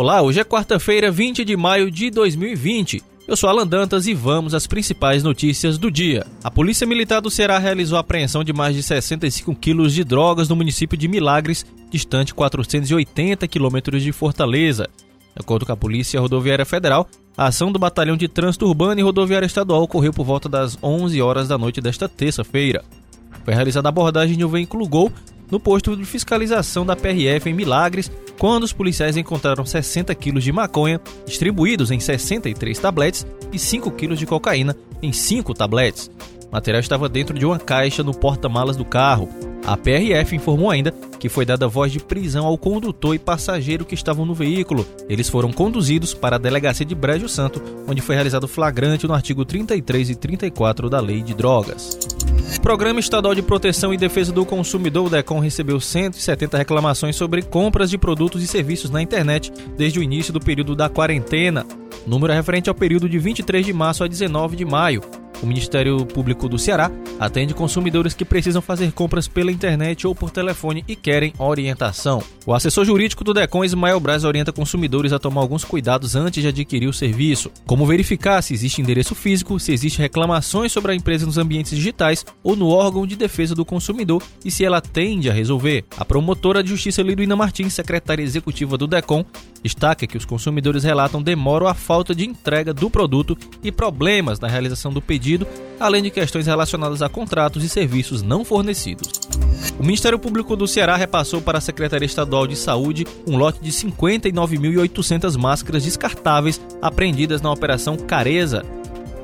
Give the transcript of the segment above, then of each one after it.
Olá, hoje é quarta-feira, 20 de maio de 2020. Eu sou Alan Dantas e vamos às principais notícias do dia. A Polícia Militar do Ceará realizou a apreensão de mais de 65 quilos de drogas no município de Milagres, distante 480 quilômetros de Fortaleza. De acordo com a Polícia Rodoviária Federal, a ação do Batalhão de Trânsito Urbano e Rodoviária Estadual ocorreu por volta das 11 horas da noite desta terça-feira. Foi realizada a abordagem de um veículo Gol no posto de fiscalização da PRF em Milagres, quando os policiais encontraram 60 quilos de maconha distribuídos em 63 tabletes e 5 quilos de cocaína em 5 tabletes. O material estava dentro de uma caixa no porta-malas do carro. A PRF informou ainda que foi dada voz de prisão ao condutor e passageiro que estavam no veículo. Eles foram conduzidos para a delegacia de Brejo Santo, onde foi realizado flagrante no artigo 33 e 34 da Lei de Drogas. O Programa Estadual de Proteção e Defesa do Consumidor, o DECOM, recebeu 170 reclamações sobre compras de produtos e serviços na internet desde o início do período da quarentena. O número é referente ao período de 23 de março a 19 de maio. O Ministério Público do Ceará atende consumidores que precisam fazer compras pela internet ou por telefone e querem orientação. O assessor jurídico do DECOM, Ismael Braz, orienta consumidores a tomar alguns cuidados antes de adquirir o serviço, como verificar se existe endereço físico, se existe reclamações sobre a empresa nos ambientes digitais ou no órgão de defesa do consumidor e se ela tende a resolver. A promotora de justiça Liduína Martins, secretária executiva do DECOM, destaca que os consumidores relatam demora ou a falta de entrega do produto e problemas na realização do pedido além de questões relacionadas a contratos e serviços não fornecidos. O Ministério Público do Ceará repassou para a Secretaria Estadual de Saúde um lote de 59.800 máscaras descartáveis apreendidas na Operação Careza.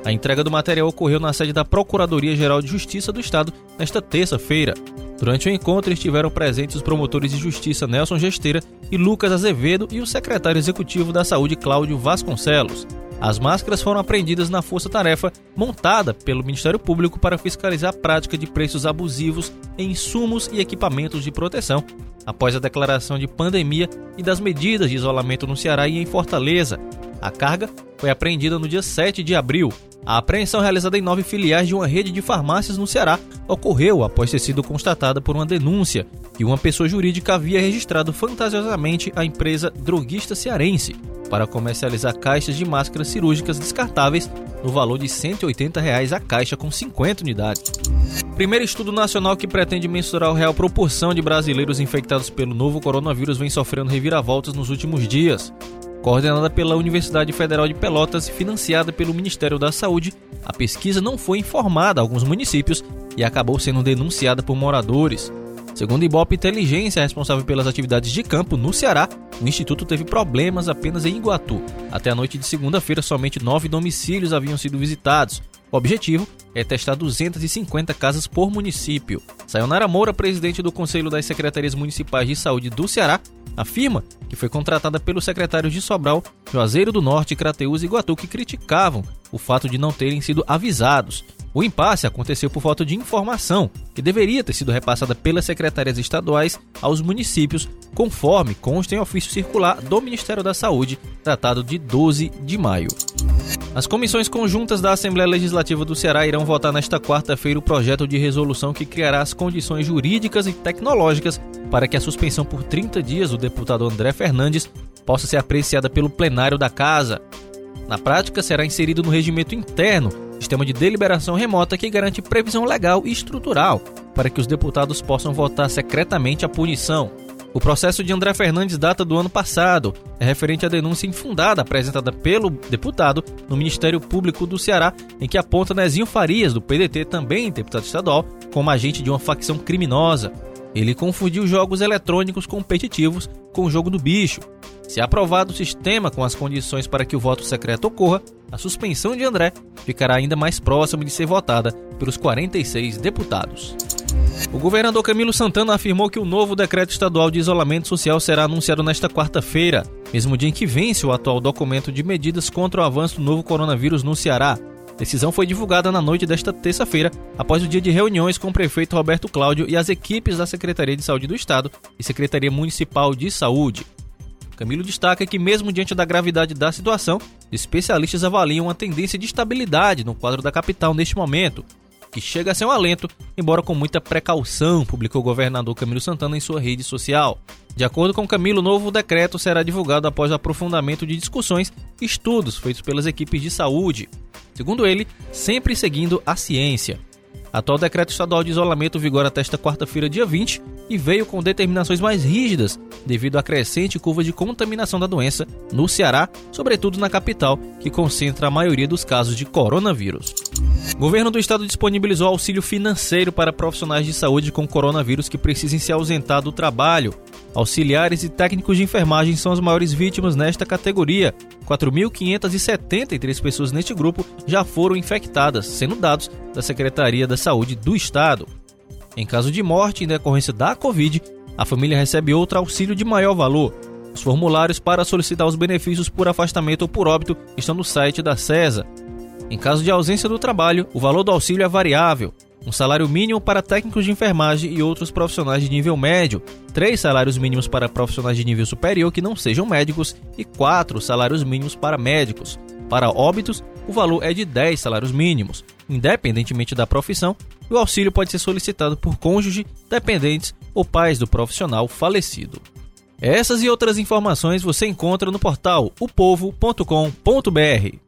A entrega do material ocorreu na sede da Procuradoria-Geral de Justiça do Estado nesta terça-feira. Durante o encontro estiveram presentes os promotores de justiça Nelson Gesteira e Lucas Azevedo e o secretário executivo da Saúde Cláudio Vasconcelos. As máscaras foram apreendidas na força-tarefa montada pelo Ministério Público para fiscalizar a prática de preços abusivos em insumos e equipamentos de proteção, após a declaração de pandemia e das medidas de isolamento no Ceará e em Fortaleza. A carga foi apreendida no dia 7 de abril. A apreensão realizada em nove filiais de uma rede de farmácias no Ceará ocorreu após ter sido constatada por uma denúncia que uma pessoa jurídica havia registrado fantasiosamente a empresa droguista cearense para comercializar caixas de máscaras cirúrgicas descartáveis no valor de 180 reais a caixa com 50 unidades. Primeiro estudo nacional que pretende mensurar a real proporção de brasileiros infectados pelo novo coronavírus vem sofrendo reviravoltas nos últimos dias. Coordenada pela Universidade Federal de Pelotas e financiada pelo Ministério da Saúde, a pesquisa não foi informada a alguns municípios e acabou sendo denunciada por moradores. Segundo Ibope Inteligência, responsável pelas atividades de campo no Ceará, o instituto teve problemas apenas em Iguatu. Até a noite de segunda-feira, somente nove domicílios haviam sido visitados. O objetivo é testar 250 casas por município. Sayonara Moura, presidente do Conselho das Secretarias Municipais de Saúde do Ceará, afirma que foi contratada pelos secretários de Sobral, Juazeiro do Norte, Crateús e Iguatu que criticavam o fato de não terem sido avisados. O impasse aconteceu por falta de informação, que deveria ter sido repassada pelas secretarias estaduais aos municípios, conforme consta em ofício circular do Ministério da Saúde, tratado de 12 de maio. As comissões conjuntas da Assembleia Legislativa do Ceará irão votar nesta quarta-feira o projeto de resolução que criará as condições jurídicas e tecnológicas para que a suspensão por 30 dias do deputado André Fernandes possa ser apreciada pelo plenário da Casa. Na prática, será inserido no regimento interno sistema de deliberação remota que garante previsão legal e estrutural para que os deputados possam votar secretamente a punição. O processo de André Fernandes data do ano passado. É referente à denúncia infundada apresentada pelo deputado no Ministério Público do Ceará, em que aponta Nezinho Farias, do PDT, também deputado estadual, como agente de uma facção criminosa. Ele confundiu jogos eletrônicos competitivos com o jogo do bicho. Se aprovado o sistema com as condições para que o voto secreto ocorra, a suspensão de André ficará ainda mais próxima de ser votada pelos 46 deputados. O governador Camilo Santana afirmou que o novo decreto estadual de isolamento social será anunciado nesta quarta-feira, mesmo dia em que vence o atual documento de medidas contra o avanço do novo coronavírus no Ceará. A decisão foi divulgada na noite desta terça-feira, após o dia de reuniões com o prefeito Roberto Cláudio e as equipes da Secretaria de Saúde do Estado e Secretaria Municipal de Saúde. Camilo destaca que, mesmo diante da gravidade da situação, especialistas avaliam uma tendência de estabilidade no quadro da capital neste momento. Que chega a ser um alento, embora com muita precaução, publicou o governador Camilo Santana em sua rede social. De acordo com Camilo, o novo decreto será divulgado após aprofundamento de discussões e estudos feitos pelas equipes de saúde. Segundo ele, sempre seguindo a ciência. Atual decreto estadual de isolamento vigora até esta quarta-feira, dia 20, e veio com determinações mais rígidas devido à crescente curva de contaminação da doença no Ceará, sobretudo na capital, que concentra a maioria dos casos de coronavírus. Governo do estado disponibilizou auxílio financeiro para profissionais de saúde com coronavírus que precisem se ausentar do trabalho. Auxiliares e técnicos de enfermagem são as maiores vítimas nesta categoria. 4.573 pessoas neste grupo já foram infectadas, sendo dados da Secretaria da Saúde do Estado. Em caso de morte em decorrência da Covid, a família recebe outro auxílio de maior valor. Os formulários para solicitar os benefícios por afastamento ou por óbito estão no site da CESA. Em caso de ausência do trabalho, o valor do auxílio é variável um salário mínimo para técnicos de enfermagem e outros profissionais de nível médio, três salários mínimos para profissionais de nível superior que não sejam médicos e quatro salários mínimos para médicos. Para óbitos, o valor é de 10 salários mínimos. Independentemente da profissão, o auxílio pode ser solicitado por cônjuge, dependentes ou pais do profissional falecido. Essas e outras informações você encontra no portal opovo.com.br.